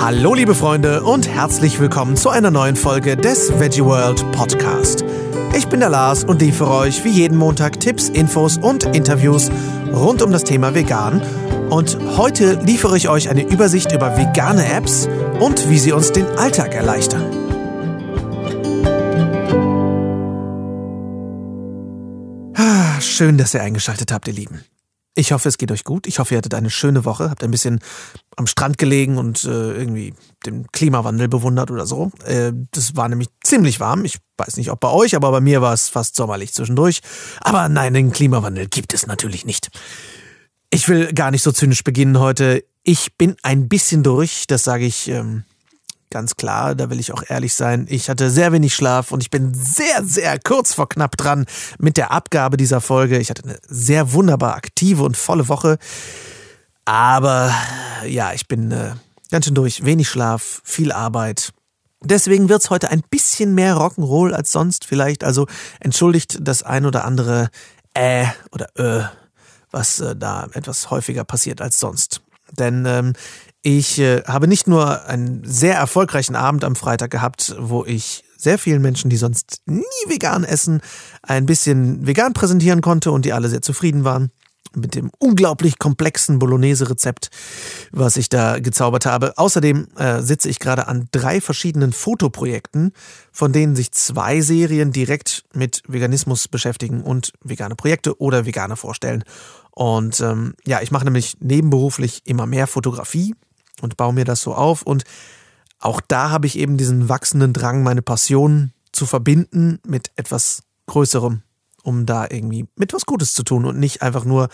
Hallo liebe Freunde und herzlich willkommen zu einer neuen Folge des Veggie World Podcast. Ich bin der Lars und liefere euch wie jeden Montag Tipps, Infos und Interviews rund um das Thema Vegan. Und heute liefere ich euch eine Übersicht über vegane Apps und wie sie uns den Alltag erleichtern. Ah, schön, dass ihr eingeschaltet habt, ihr Lieben. Ich hoffe, es geht euch gut. Ich hoffe, ihr hattet eine schöne Woche, habt ein bisschen am Strand gelegen und äh, irgendwie den Klimawandel bewundert oder so. Äh, das war nämlich ziemlich warm. Ich weiß nicht, ob bei euch, aber bei mir war es fast sommerlich zwischendurch. Aber nein, den Klimawandel gibt es natürlich nicht. Ich will gar nicht so zynisch beginnen heute. Ich bin ein bisschen durch, das sage ich ähm, ganz klar, da will ich auch ehrlich sein. Ich hatte sehr wenig Schlaf und ich bin sehr, sehr kurz vor knapp dran mit der Abgabe dieser Folge. Ich hatte eine sehr wunderbar aktive und volle Woche. Aber ja, ich bin äh, ganz schön durch. Wenig Schlaf, viel Arbeit. Deswegen wird's heute ein bisschen mehr Rock'n'Roll als sonst vielleicht. Also entschuldigt das ein oder andere äh oder äh, was äh, da etwas häufiger passiert als sonst. Denn ähm, ich äh, habe nicht nur einen sehr erfolgreichen Abend am Freitag gehabt, wo ich sehr vielen Menschen, die sonst nie vegan essen, ein bisschen vegan präsentieren konnte und die alle sehr zufrieden waren mit dem unglaublich komplexen Bolognese-Rezept, was ich da gezaubert habe. Außerdem äh, sitze ich gerade an drei verschiedenen Fotoprojekten, von denen sich zwei Serien direkt mit Veganismus beschäftigen und vegane Projekte oder Veganer vorstellen. Und ähm, ja, ich mache nämlich nebenberuflich immer mehr Fotografie, und baue mir das so auf. Und auch da habe ich eben diesen wachsenden Drang, meine Passion zu verbinden mit etwas Größerem, um da irgendwie mit was Gutes zu tun und nicht einfach nur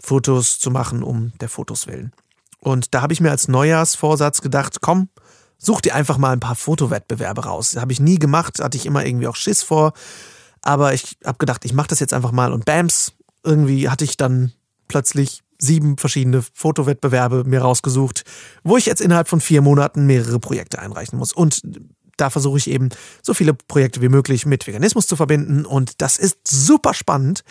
Fotos zu machen um der Fotos willen. Und da habe ich mir als Neujahrsvorsatz gedacht, komm, such dir einfach mal ein paar Fotowettbewerbe raus. Habe ich nie gemacht, hatte ich immer irgendwie auch Schiss vor. Aber ich habe gedacht, ich mache das jetzt einfach mal und bams, irgendwie hatte ich dann plötzlich sieben verschiedene Fotowettbewerbe mir rausgesucht, wo ich jetzt innerhalb von vier Monaten mehrere Projekte einreichen muss. Und da versuche ich eben so viele Projekte wie möglich mit Veganismus zu verbinden. Und das ist super spannend.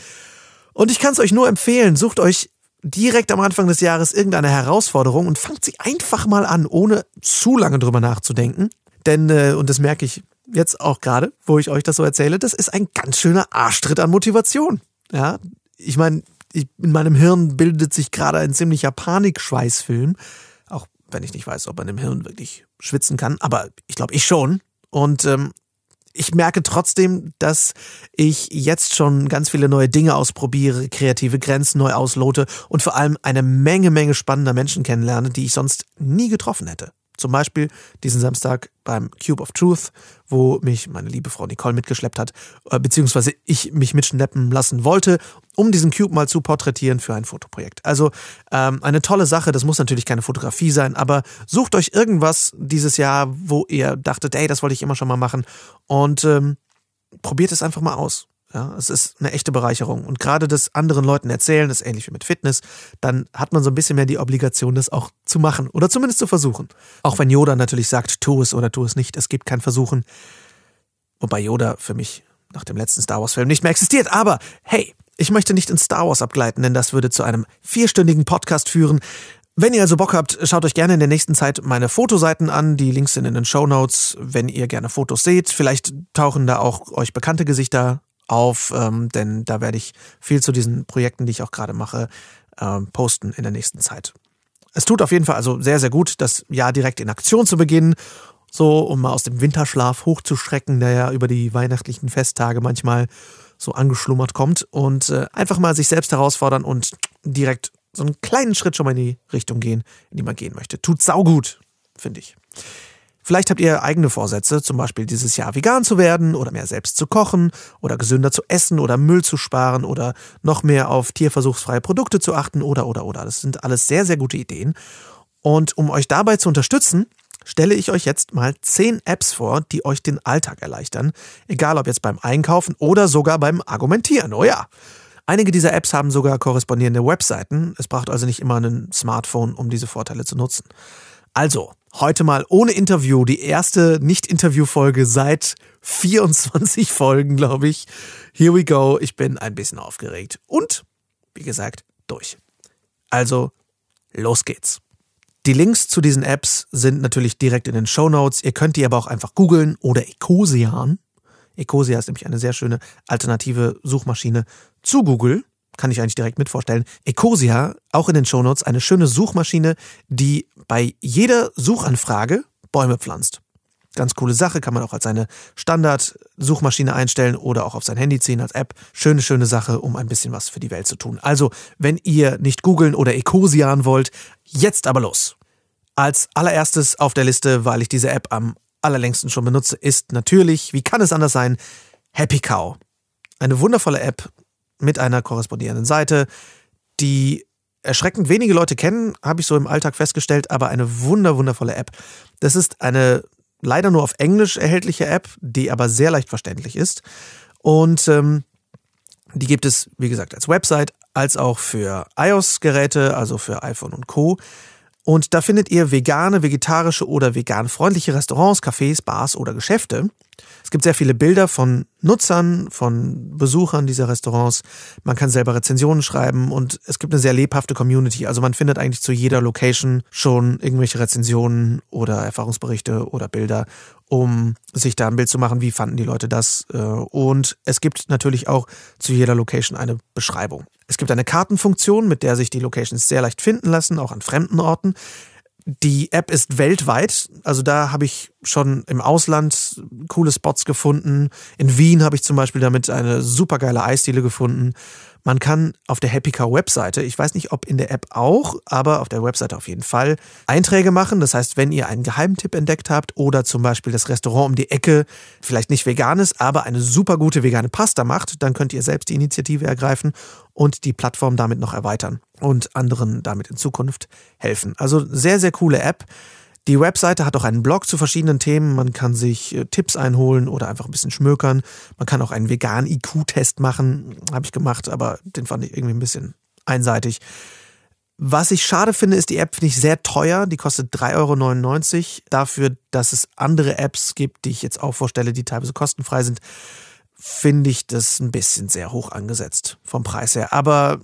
Und ich kann es euch nur empfehlen, sucht euch direkt am Anfang des Jahres irgendeine Herausforderung und fangt sie einfach mal an, ohne zu lange drüber nachzudenken. Denn, äh, und das merke ich jetzt auch gerade, wo ich euch das so erzähle, das ist ein ganz schöner Arschtritt an Motivation. Ja, ich meine, ich, in meinem Hirn bildet sich gerade ein ziemlicher Panikschweißfilm. Auch wenn ich nicht weiß, ob man im Hirn wirklich schwitzen kann. Aber ich glaube, ich schon. Und ähm, ich merke trotzdem, dass ich jetzt schon ganz viele neue Dinge ausprobiere, kreative Grenzen neu auslote und vor allem eine Menge, Menge spannender Menschen kennenlerne, die ich sonst nie getroffen hätte. Zum Beispiel diesen Samstag beim Cube of Truth, wo mich meine liebe Frau Nicole mitgeschleppt hat, äh, beziehungsweise ich mich mitschleppen lassen wollte, um diesen Cube mal zu porträtieren für ein Fotoprojekt. Also ähm, eine tolle Sache, das muss natürlich keine Fotografie sein, aber sucht euch irgendwas dieses Jahr, wo ihr dachtet, ey, das wollte ich immer schon mal machen und ähm, probiert es einfach mal aus. Ja, es ist eine echte Bereicherung. Und gerade das anderen Leuten erzählen, ist ähnlich wie mit Fitness, dann hat man so ein bisschen mehr die Obligation, das auch zu machen oder zumindest zu versuchen. Auch wenn Yoda natürlich sagt, tu es oder tu es nicht, es gibt kein Versuchen. Wobei Yoda für mich nach dem letzten Star Wars-Film nicht mehr existiert. Aber hey, ich möchte nicht in Star Wars abgleiten, denn das würde zu einem vierstündigen Podcast führen. Wenn ihr also Bock habt, schaut euch gerne in der nächsten Zeit meine Fotoseiten an. Die Links sind in den Show Notes, wenn ihr gerne Fotos seht. Vielleicht tauchen da auch euch bekannte Gesichter auf, ähm, denn da werde ich viel zu diesen Projekten, die ich auch gerade mache, ähm, posten in der nächsten Zeit. Es tut auf jeden Fall also sehr, sehr gut, das Jahr direkt in Aktion zu beginnen, so um mal aus dem Winterschlaf hochzuschrecken, der ja über die weihnachtlichen Festtage manchmal so angeschlummert kommt und äh, einfach mal sich selbst herausfordern und direkt so einen kleinen Schritt schon mal in die Richtung gehen, in die man gehen möchte. Tut saugut, finde ich. Vielleicht habt ihr eigene Vorsätze, zum Beispiel dieses Jahr vegan zu werden oder mehr selbst zu kochen oder gesünder zu essen oder Müll zu sparen oder noch mehr auf tierversuchsfreie Produkte zu achten oder oder oder. Das sind alles sehr, sehr gute Ideen. Und um euch dabei zu unterstützen, stelle ich euch jetzt mal zehn Apps vor, die euch den Alltag erleichtern. Egal ob jetzt beim Einkaufen oder sogar beim Argumentieren. Oh ja. Einige dieser Apps haben sogar korrespondierende Webseiten. Es braucht also nicht immer ein Smartphone, um diese Vorteile zu nutzen. Also, heute mal ohne Interview, die erste Nicht-Interview-Folge seit 24 Folgen, glaube ich. Here we go. Ich bin ein bisschen aufgeregt. Und, wie gesagt, durch. Also, los geht's. Die Links zu diesen Apps sind natürlich direkt in den Show Notes. Ihr könnt die aber auch einfach googeln oder Ecosian. Ecosia ist nämlich eine sehr schöne alternative Suchmaschine zu Google. Kann ich eigentlich direkt mit vorstellen. Ecosia, auch in den Show Notes, eine schöne Suchmaschine, die bei jeder Suchanfrage Bäume pflanzt. Ganz coole Sache, kann man auch als seine Standard-Suchmaschine einstellen oder auch auf sein Handy ziehen als App. Schöne, schöne Sache, um ein bisschen was für die Welt zu tun. Also, wenn ihr nicht googeln oder Ecosian wollt, jetzt aber los. Als allererstes auf der Liste, weil ich diese App am allerlängsten schon benutze, ist natürlich, wie kann es anders sein, Happy Cow. Eine wundervolle App mit einer korrespondierenden Seite, die erschreckend wenige Leute kennen, habe ich so im Alltag festgestellt, aber eine wunder, wundervolle App. Das ist eine leider nur auf Englisch erhältliche App, die aber sehr leicht verständlich ist. Und ähm, die gibt es, wie gesagt, als Website, als auch für iOS-Geräte, also für iPhone und Co. Und da findet ihr vegane, vegetarische oder vegan freundliche Restaurants, Cafés, Bars oder Geschäfte. Es gibt sehr viele Bilder von Nutzern, von Besuchern dieser Restaurants. Man kann selber Rezensionen schreiben und es gibt eine sehr lebhafte Community. Also man findet eigentlich zu jeder Location schon irgendwelche Rezensionen oder Erfahrungsberichte oder Bilder, um sich da ein Bild zu machen, wie fanden die Leute das. Äh, und es gibt natürlich auch zu jeder Location eine Beschreibung. Es gibt eine Kartenfunktion, mit der sich die Locations sehr leicht finden lassen, auch an fremden Orten. Die App ist weltweit, also da habe ich schon im Ausland coole Spots gefunden. In Wien habe ich zum Beispiel damit eine supergeile Eisdiele gefunden. Man kann auf der Happy Car Webseite, ich weiß nicht, ob in der App auch, aber auf der Webseite auf jeden Fall, Einträge machen. Das heißt, wenn ihr einen Geheimtipp entdeckt habt oder zum Beispiel das Restaurant um die Ecke vielleicht nicht vegan ist, aber eine super gute vegane Pasta macht, dann könnt ihr selbst die Initiative ergreifen und die Plattform damit noch erweitern und anderen damit in Zukunft helfen. Also sehr, sehr coole App. Die Webseite hat auch einen Blog zu verschiedenen Themen. Man kann sich äh, Tipps einholen oder einfach ein bisschen schmökern. Man kann auch einen veganen IQ-Test machen. Habe ich gemacht, aber den fand ich irgendwie ein bisschen einseitig. Was ich schade finde, ist, die App finde ich sehr teuer. Die kostet 3,99 Euro. Dafür, dass es andere Apps gibt, die ich jetzt auch vorstelle, die teilweise kostenfrei sind, finde ich das ein bisschen sehr hoch angesetzt vom Preis her. Aber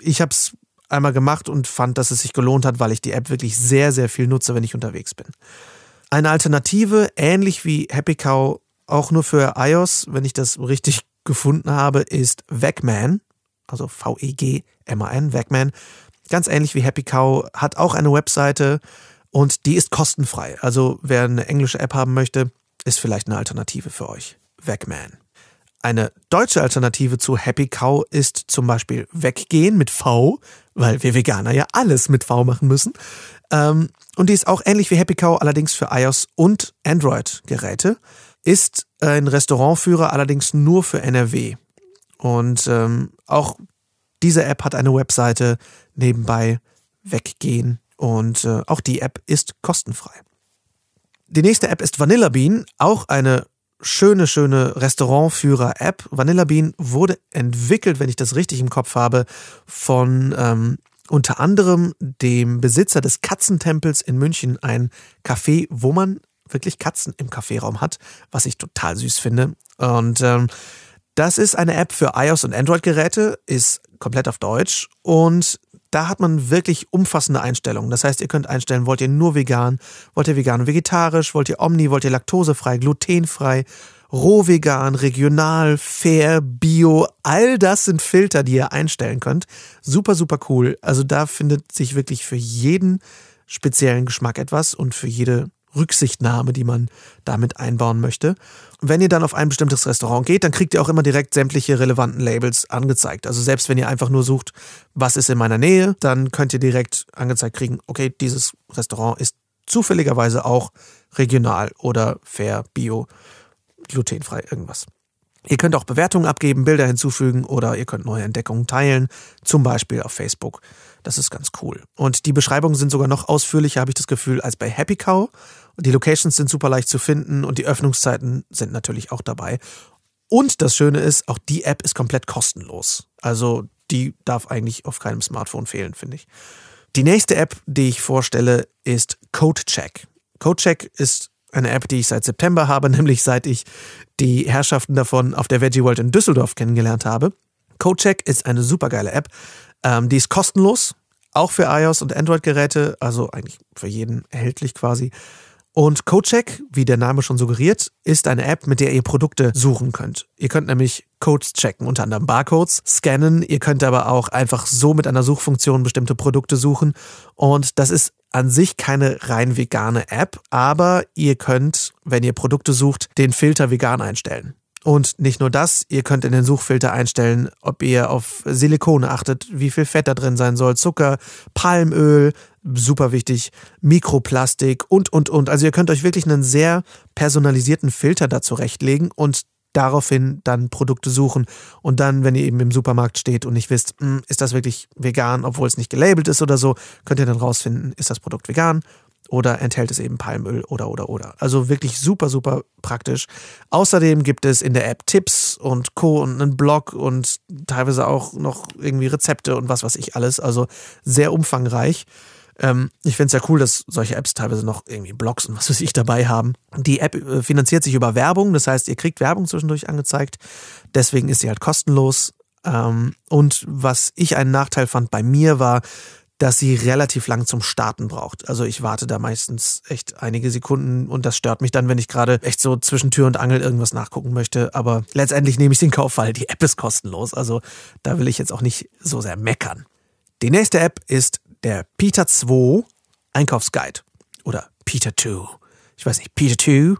ich habe es einmal gemacht und fand, dass es sich gelohnt hat, weil ich die App wirklich sehr, sehr viel nutze, wenn ich unterwegs bin. Eine Alternative, ähnlich wie Happy Cow, auch nur für iOS, wenn ich das richtig gefunden habe, ist Vegman, also V-E-G-M-A-N, Vegman. Ganz ähnlich wie Happy Cow, hat auch eine Webseite und die ist kostenfrei. Also wer eine englische App haben möchte, ist vielleicht eine Alternative für euch. Vegman. Eine deutsche Alternative zu Happy Cow ist zum Beispiel Weggehen mit V, weil wir Veganer ja alles mit V machen müssen. Ähm, und die ist auch ähnlich wie Happy Cow, allerdings für iOS und Android-Geräte. Ist ein Restaurantführer allerdings nur für NRW. Und ähm, auch diese App hat eine Webseite nebenbei Weggehen und äh, auch die App ist kostenfrei. Die nächste App ist Vanilla Bean, auch eine schöne, schöne Restaurantführer-App. Vanilla Bean wurde entwickelt, wenn ich das richtig im Kopf habe, von ähm, unter anderem dem Besitzer des Katzentempels in München, ein Café, wo man wirklich Katzen im Kaffeeraum hat, was ich total süß finde. Und ähm, das ist eine App für iOS und Android-Geräte, ist komplett auf Deutsch und da hat man wirklich umfassende Einstellungen. Das heißt, ihr könnt einstellen, wollt ihr nur vegan, wollt ihr vegan und vegetarisch, wollt ihr omni, wollt ihr laktosefrei, glutenfrei, roh vegan, regional, fair, bio. All das sind Filter, die ihr einstellen könnt. Super, super cool. Also da findet sich wirklich für jeden speziellen Geschmack etwas und für jede Rücksichtnahme, die man damit einbauen möchte. wenn ihr dann auf ein bestimmtes Restaurant geht, dann kriegt ihr auch immer direkt sämtliche relevanten Labels angezeigt. Also selbst wenn ihr einfach nur sucht, was ist in meiner Nähe, dann könnt ihr direkt angezeigt kriegen, okay, dieses Restaurant ist zufälligerweise auch regional oder fair, bio, glutenfrei, irgendwas. Ihr könnt auch Bewertungen abgeben, Bilder hinzufügen oder ihr könnt neue Entdeckungen teilen, zum Beispiel auf Facebook. Das ist ganz cool. Und die Beschreibungen sind sogar noch ausführlicher, habe ich das Gefühl, als bei Happy Cow. Die Locations sind super leicht zu finden und die Öffnungszeiten sind natürlich auch dabei. Und das Schöne ist, auch die App ist komplett kostenlos. Also die darf eigentlich auf keinem Smartphone fehlen, finde ich. Die nächste App, die ich vorstelle, ist CodeCheck. CodeCheck ist eine App, die ich seit September habe, nämlich seit ich die Herrschaften davon auf der Veggie World in Düsseldorf kennengelernt habe. CodeCheck ist eine supergeile App. Ähm, die ist kostenlos, auch für iOS und Android-Geräte, also eigentlich für jeden erhältlich quasi. Und CodeCheck, wie der Name schon suggeriert, ist eine App, mit der ihr Produkte suchen könnt. Ihr könnt nämlich Codes checken, unter anderem Barcodes, scannen. Ihr könnt aber auch einfach so mit einer Suchfunktion bestimmte Produkte suchen. Und das ist an sich keine rein vegane App, aber ihr könnt, wenn ihr Produkte sucht, den Filter vegan einstellen. Und nicht nur das, ihr könnt in den Suchfilter einstellen, ob ihr auf Silikone achtet, wie viel Fett da drin sein soll, Zucker, Palmöl, super wichtig, Mikroplastik und, und, und. Also ihr könnt euch wirklich einen sehr personalisierten Filter da zurechtlegen und daraufhin dann Produkte suchen. Und dann, wenn ihr eben im Supermarkt steht und nicht wisst, hm, ist das wirklich vegan, obwohl es nicht gelabelt ist oder so, könnt ihr dann rausfinden, ist das Produkt vegan oder enthält es eben Palmöl oder oder oder. Also wirklich super, super praktisch. Außerdem gibt es in der App Tipps und Co. und einen Blog und teilweise auch noch irgendwie Rezepte und was weiß ich alles. Also sehr umfangreich. Ähm, ich finde es ja cool, dass solche Apps teilweise noch irgendwie Blogs und was weiß ich dabei haben. Die App äh, finanziert sich über Werbung, das heißt, ihr kriegt Werbung zwischendurch angezeigt. Deswegen ist sie halt kostenlos. Ähm, und was ich einen Nachteil fand bei mir war, dass sie relativ lang zum Starten braucht. Also ich warte da meistens echt einige Sekunden und das stört mich dann, wenn ich gerade echt so zwischen Tür und Angel irgendwas nachgucken möchte. Aber letztendlich nehme ich den Kauf, weil die App ist kostenlos. Also da will ich jetzt auch nicht so sehr meckern. Die nächste App ist der Peter 2 Einkaufsguide oder Peter 2. Ich weiß nicht, Peter 2.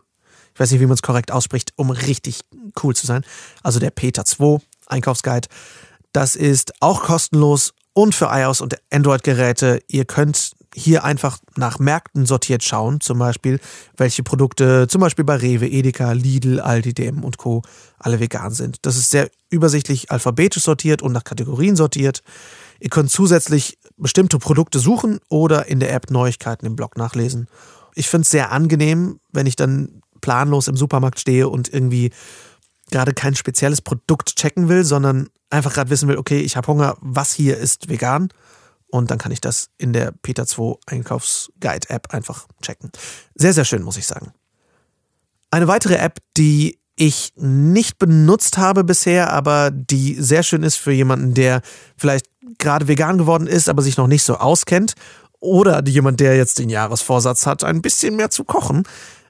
Ich weiß nicht, wie man es korrekt ausspricht, um richtig cool zu sein. Also der Peter 2 Einkaufsguide. Das ist auch kostenlos und für iOS und Android-Geräte. Ihr könnt hier einfach nach Märkten sortiert schauen, zum Beispiel, welche Produkte zum Beispiel bei Rewe, Edeka, Lidl, Aldi, DM und Co. alle vegan sind. Das ist sehr übersichtlich alphabetisch sortiert und nach Kategorien sortiert. Ihr könnt zusätzlich bestimmte Produkte suchen oder in der App Neuigkeiten im Blog nachlesen. Ich finde es sehr angenehm, wenn ich dann planlos im Supermarkt stehe und irgendwie gerade kein spezielles Produkt checken will, sondern einfach gerade wissen will, okay, ich habe Hunger, was hier ist vegan? Und dann kann ich das in der Peter 2 Einkaufsguide-App einfach checken. Sehr, sehr schön, muss ich sagen. Eine weitere App, die ich nicht benutzt habe bisher, aber die sehr schön ist für jemanden, der vielleicht gerade vegan geworden ist, aber sich noch nicht so auskennt, oder jemand, der jetzt den Jahresvorsatz hat, ein bisschen mehr zu kochen,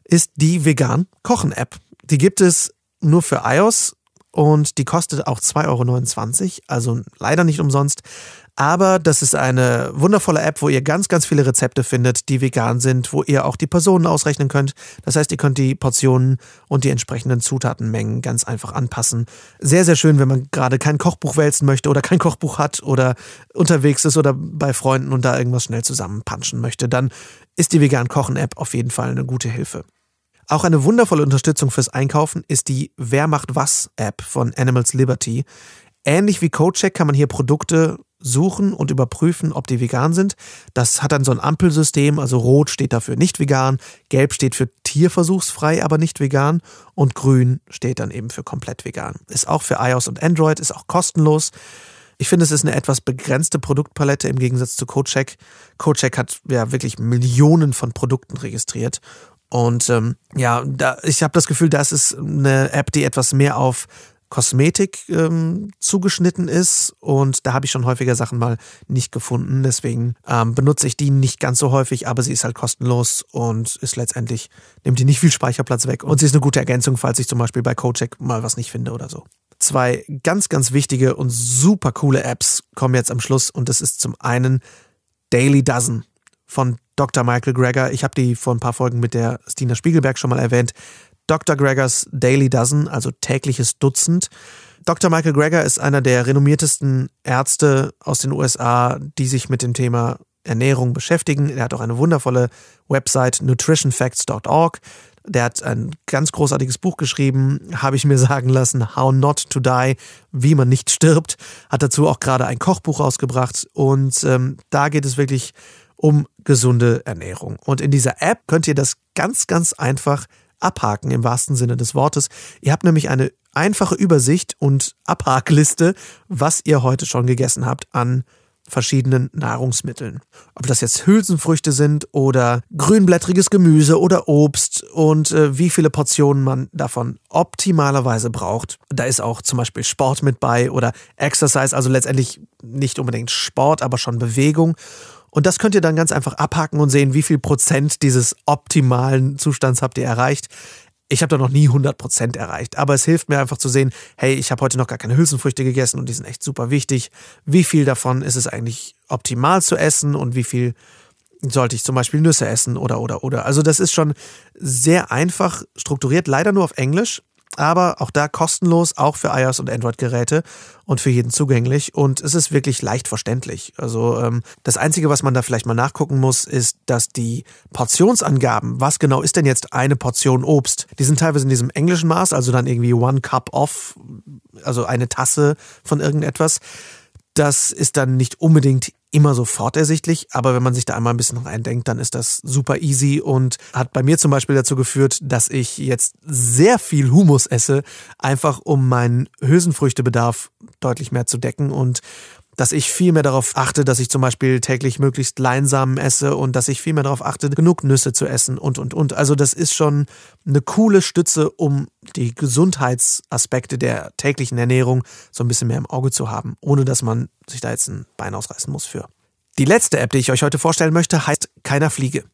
ist die Vegan Kochen App. Die gibt es nur für iOS und die kostet auch 2,29 Euro, also leider nicht umsonst. Aber das ist eine wundervolle App, wo ihr ganz, ganz viele Rezepte findet, die vegan sind, wo ihr auch die Personen ausrechnen könnt. Das heißt, ihr könnt die Portionen und die entsprechenden Zutatenmengen ganz einfach anpassen. Sehr, sehr schön, wenn man gerade kein Kochbuch wälzen möchte oder kein Kochbuch hat oder unterwegs ist oder bei Freunden und da irgendwas schnell zusammenpanschen möchte. Dann ist die Vegan Kochen App auf jeden Fall eine gute Hilfe. Auch eine wundervolle Unterstützung fürs Einkaufen ist die Wer macht was App von Animals Liberty. Ähnlich wie CodeCheck kann man hier Produkte suchen und überprüfen, ob die vegan sind. Das hat dann so ein Ampelsystem, also rot steht dafür nicht vegan, gelb steht für tierversuchsfrei, aber nicht vegan und grün steht dann eben für komplett vegan. Ist auch für iOS und Android, ist auch kostenlos. Ich finde, es ist eine etwas begrenzte Produktpalette im Gegensatz zu CodeCheck. CodeCheck hat ja wirklich Millionen von Produkten registriert und ähm, ja, da, ich habe das Gefühl, das ist eine App, die etwas mehr auf Kosmetik ähm, zugeschnitten ist und da habe ich schon häufiger Sachen mal nicht gefunden. Deswegen ähm, benutze ich die nicht ganz so häufig, aber sie ist halt kostenlos und ist letztendlich, nimmt die nicht viel Speicherplatz weg und sie ist eine gute Ergänzung, falls ich zum Beispiel bei CodeCheck mal was nicht finde oder so. Zwei ganz, ganz wichtige und super coole Apps kommen jetzt am Schluss und das ist zum einen Daily Dozen von Dr. Michael Greger. Ich habe die vor ein paar Folgen mit der Stina Spiegelberg schon mal erwähnt. Dr. Gregors Daily Dozen, also tägliches Dutzend. Dr. Michael Greger ist einer der renommiertesten Ärzte aus den USA, die sich mit dem Thema Ernährung beschäftigen. Er hat auch eine wundervolle Website nutritionfacts.org. Der hat ein ganz großartiges Buch geschrieben, habe ich mir sagen lassen, How Not to Die, wie man nicht stirbt. Hat dazu auch gerade ein Kochbuch rausgebracht und ähm, da geht es wirklich um gesunde Ernährung. Und in dieser App könnt ihr das ganz, ganz einfach abhaken im wahrsten Sinne des Wortes. Ihr habt nämlich eine einfache Übersicht und Abhakliste, was ihr heute schon gegessen habt an verschiedenen Nahrungsmitteln. Ob das jetzt Hülsenfrüchte sind oder grünblättriges Gemüse oder Obst und äh, wie viele Portionen man davon optimalerweise braucht. Da ist auch zum Beispiel Sport mit bei oder Exercise, also letztendlich nicht unbedingt Sport, aber schon Bewegung. Und das könnt ihr dann ganz einfach abhaken und sehen, wie viel Prozent dieses optimalen Zustands habt ihr erreicht. Ich habe da noch nie 100% erreicht, aber es hilft mir einfach zu sehen, hey, ich habe heute noch gar keine Hülsenfrüchte gegessen und die sind echt super wichtig. Wie viel davon ist es eigentlich optimal zu essen und wie viel sollte ich zum Beispiel Nüsse essen oder oder oder. Also das ist schon sehr einfach strukturiert, leider nur auf Englisch aber auch da kostenlos, auch für iOS und Android-Geräte und für jeden zugänglich. Und es ist wirklich leicht verständlich. Also ähm, das Einzige, was man da vielleicht mal nachgucken muss, ist, dass die Portionsangaben, was genau ist denn jetzt eine Portion Obst, die sind teilweise in diesem englischen Maß, also dann irgendwie one cup of, also eine Tasse von irgendetwas. Das ist dann nicht unbedingt immer sofort ersichtlich, aber wenn man sich da einmal ein bisschen reindenkt, dann ist das super easy und hat bei mir zum Beispiel dazu geführt, dass ich jetzt sehr viel Humus esse, einfach um meinen Hülsenfrüchtebedarf deutlich mehr zu decken und dass ich viel mehr darauf achte, dass ich zum Beispiel täglich möglichst Leinsamen esse und dass ich viel mehr darauf achte, genug Nüsse zu essen und, und, und. Also das ist schon eine coole Stütze, um die Gesundheitsaspekte der täglichen Ernährung so ein bisschen mehr im Auge zu haben, ohne dass man sich da jetzt ein Bein ausreißen muss für. Die letzte App, die ich euch heute vorstellen möchte, heißt Keiner Fliege.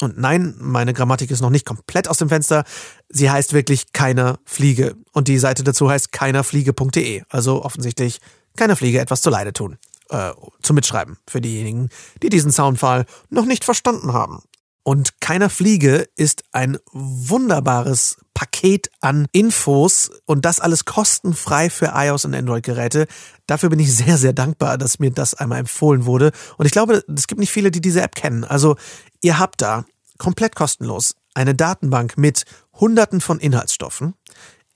Und nein, meine Grammatik ist noch nicht komplett aus dem Fenster. Sie heißt wirklich Keiner Fliege. Und die Seite dazu heißt keinerfliege.de. Also offensichtlich keiner Fliege etwas zuleide tun. Äh, zum Mitschreiben für diejenigen, die diesen Soundfall noch nicht verstanden haben. Und keiner Fliege ist ein wunderbares Paket an Infos und das alles kostenfrei für iOS und Android-Geräte. Dafür bin ich sehr, sehr dankbar, dass mir das einmal empfohlen wurde. Und ich glaube, es gibt nicht viele, die diese App kennen. Also ihr habt da komplett kostenlos eine Datenbank mit Hunderten von Inhaltsstoffen.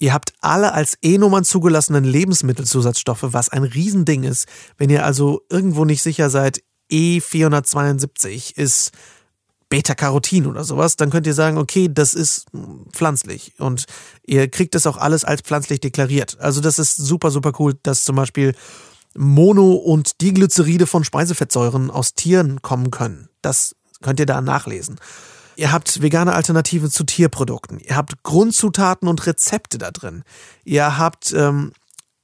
Ihr habt alle als E-Nummern zugelassenen Lebensmittelzusatzstoffe, was ein Riesending ist. Wenn ihr also irgendwo nicht sicher seid, E472 ist Beta-Carotin oder sowas, dann könnt ihr sagen, okay, das ist pflanzlich und ihr kriegt das auch alles als pflanzlich deklariert. Also das ist super, super cool, dass zum Beispiel Mono- und Diglyceride von Speisefettsäuren aus Tieren kommen können. Das könnt ihr da nachlesen. Ihr habt vegane Alternativen zu Tierprodukten. Ihr habt Grundzutaten und Rezepte da drin. Ihr habt ähm,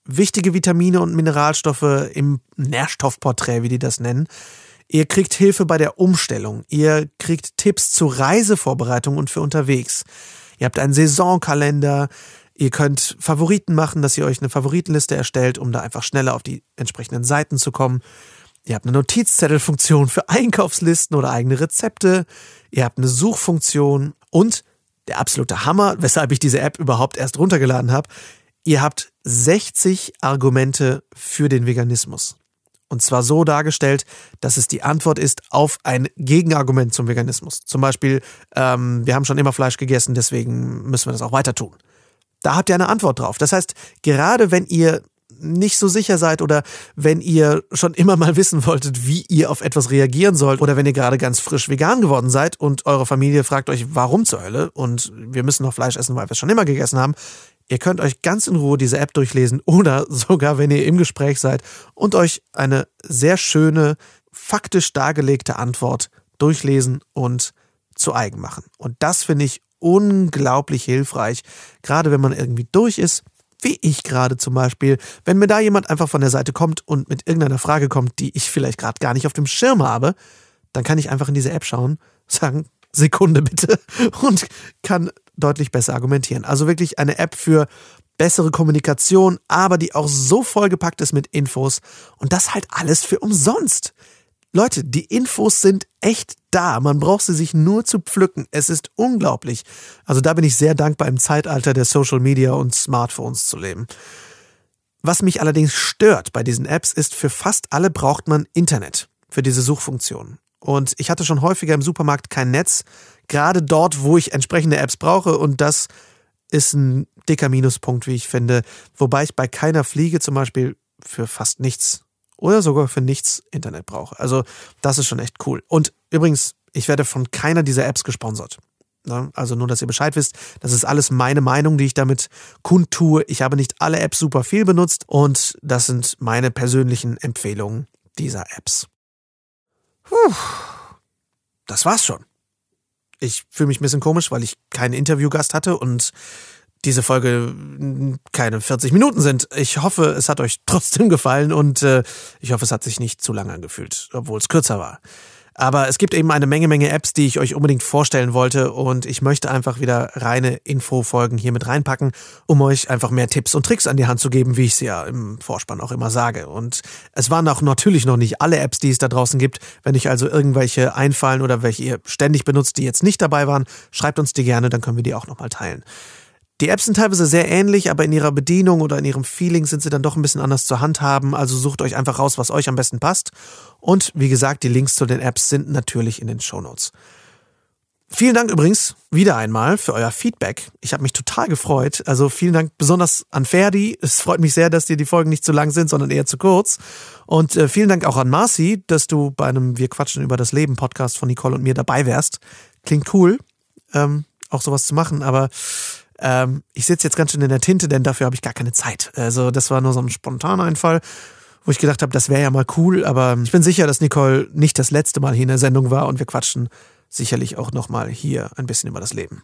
wichtige Vitamine und Mineralstoffe im Nährstoffporträt, wie die das nennen. Ihr kriegt Hilfe bei der Umstellung. Ihr kriegt Tipps zur Reisevorbereitung und für unterwegs. Ihr habt einen Saisonkalender. Ihr könnt Favoriten machen, dass ihr euch eine Favoritenliste erstellt, um da einfach schneller auf die entsprechenden Seiten zu kommen. Ihr habt eine Notizzettelfunktion für Einkaufslisten oder eigene Rezepte. Ihr habt eine Suchfunktion und der absolute Hammer, weshalb ich diese App überhaupt erst runtergeladen habe. Ihr habt 60 Argumente für den Veganismus. Und zwar so dargestellt, dass es die Antwort ist auf ein Gegenargument zum Veganismus. Zum Beispiel, ähm, wir haben schon immer Fleisch gegessen, deswegen müssen wir das auch weiter tun. Da habt ihr eine Antwort drauf. Das heißt, gerade wenn ihr nicht so sicher seid oder wenn ihr schon immer mal wissen wolltet, wie ihr auf etwas reagieren sollt oder wenn ihr gerade ganz frisch vegan geworden seid und eure Familie fragt euch, warum zur Hölle und wir müssen noch Fleisch essen, weil wir es schon immer gegessen haben, ihr könnt euch ganz in Ruhe diese App durchlesen oder sogar, wenn ihr im Gespräch seid und euch eine sehr schöne, faktisch dargelegte Antwort durchlesen und zu eigen machen. Und das finde ich unglaublich hilfreich, gerade wenn man irgendwie durch ist wie ich gerade zum Beispiel, wenn mir da jemand einfach von der Seite kommt und mit irgendeiner Frage kommt, die ich vielleicht gerade gar nicht auf dem Schirm habe, dann kann ich einfach in diese App schauen, sagen, Sekunde bitte und kann deutlich besser argumentieren. Also wirklich eine App für bessere Kommunikation, aber die auch so vollgepackt ist mit Infos und das halt alles für umsonst. Leute, die Infos sind echt da. Man braucht sie sich nur zu pflücken. Es ist unglaublich. Also da bin ich sehr dankbar, im Zeitalter der Social Media und Smartphones zu leben. Was mich allerdings stört bei diesen Apps ist, für fast alle braucht man Internet für diese Suchfunktion. Und ich hatte schon häufiger im Supermarkt kein Netz, gerade dort, wo ich entsprechende Apps brauche. Und das ist ein dicker Minuspunkt, wie ich finde. Wobei ich bei keiner Fliege zum Beispiel für fast nichts oder sogar für nichts Internet brauche. Also das ist schon echt cool. Und übrigens, ich werde von keiner dieser Apps gesponsert. Ne? Also nur, dass ihr Bescheid wisst, das ist alles meine Meinung, die ich damit kundtue. Ich habe nicht alle Apps super viel benutzt und das sind meine persönlichen Empfehlungen, dieser Apps. Puh, das war's schon. Ich fühle mich ein bisschen komisch, weil ich keinen Interviewgast hatte und diese Folge keine 40 Minuten sind. Ich hoffe, es hat euch trotzdem gefallen und äh, ich hoffe, es hat sich nicht zu lang angefühlt, obwohl es kürzer war. Aber es gibt eben eine Menge, Menge Apps, die ich euch unbedingt vorstellen wollte und ich möchte einfach wieder reine Infofolgen hier mit reinpacken, um euch einfach mehr Tipps und Tricks an die Hand zu geben, wie ich es ja im Vorspann auch immer sage. Und es waren auch natürlich noch nicht alle Apps, die es da draußen gibt. Wenn euch also irgendwelche einfallen oder welche ihr ständig benutzt, die jetzt nicht dabei waren, schreibt uns die gerne, dann können wir die auch nochmal teilen. Die Apps sind teilweise sehr ähnlich, aber in ihrer Bedienung oder in ihrem Feeling sind sie dann doch ein bisschen anders zu handhaben. Also sucht euch einfach raus, was euch am besten passt. Und wie gesagt, die Links zu den Apps sind natürlich in den Show Notes. Vielen Dank übrigens wieder einmal für euer Feedback. Ich habe mich total gefreut. Also vielen Dank besonders an Ferdi. Es freut mich sehr, dass dir die Folgen nicht zu lang sind, sondern eher zu kurz. Und äh, vielen Dank auch an Marci, dass du bei einem Wir quatschen über das Leben Podcast von Nicole und mir dabei wärst. Klingt cool, ähm, auch sowas zu machen, aber ähm, ich sitze jetzt ganz schön in der Tinte, denn dafür habe ich gar keine Zeit. Also das war nur so ein spontaner Einfall, wo ich gedacht habe, das wäre ja mal cool, aber ich bin sicher, dass Nicole nicht das letzte Mal hier in der Sendung war und wir quatschen sicherlich auch nochmal hier ein bisschen über das Leben.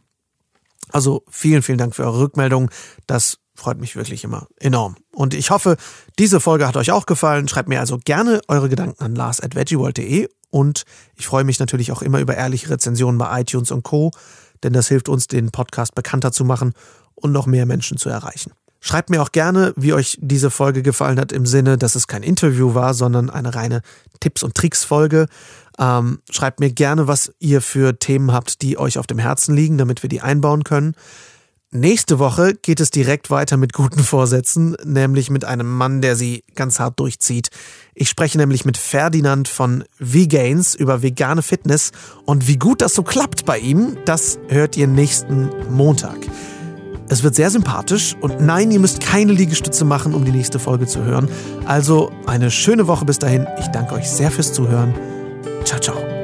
Also vielen, vielen Dank für eure Rückmeldung. Das freut mich wirklich immer enorm. Und ich hoffe, diese Folge hat euch auch gefallen. Schreibt mir also gerne eure Gedanken an lars.veggieworld.de und ich freue mich natürlich auch immer über ehrliche Rezensionen bei iTunes und Co denn das hilft uns, den Podcast bekannter zu machen und noch mehr Menschen zu erreichen. Schreibt mir auch gerne, wie euch diese Folge gefallen hat, im Sinne, dass es kein Interview war, sondern eine reine Tipps- und Tricks-Folge. Ähm, schreibt mir gerne, was ihr für Themen habt, die euch auf dem Herzen liegen, damit wir die einbauen können. Nächste Woche geht es direkt weiter mit guten Vorsätzen, nämlich mit einem Mann, der sie ganz hart durchzieht. Ich spreche nämlich mit Ferdinand von Vegains über vegane Fitness und wie gut das so klappt bei ihm, das hört ihr nächsten Montag. Es wird sehr sympathisch und nein, ihr müsst keine Liegestütze machen, um die nächste Folge zu hören. Also eine schöne Woche bis dahin. Ich danke euch sehr fürs Zuhören. Ciao, ciao.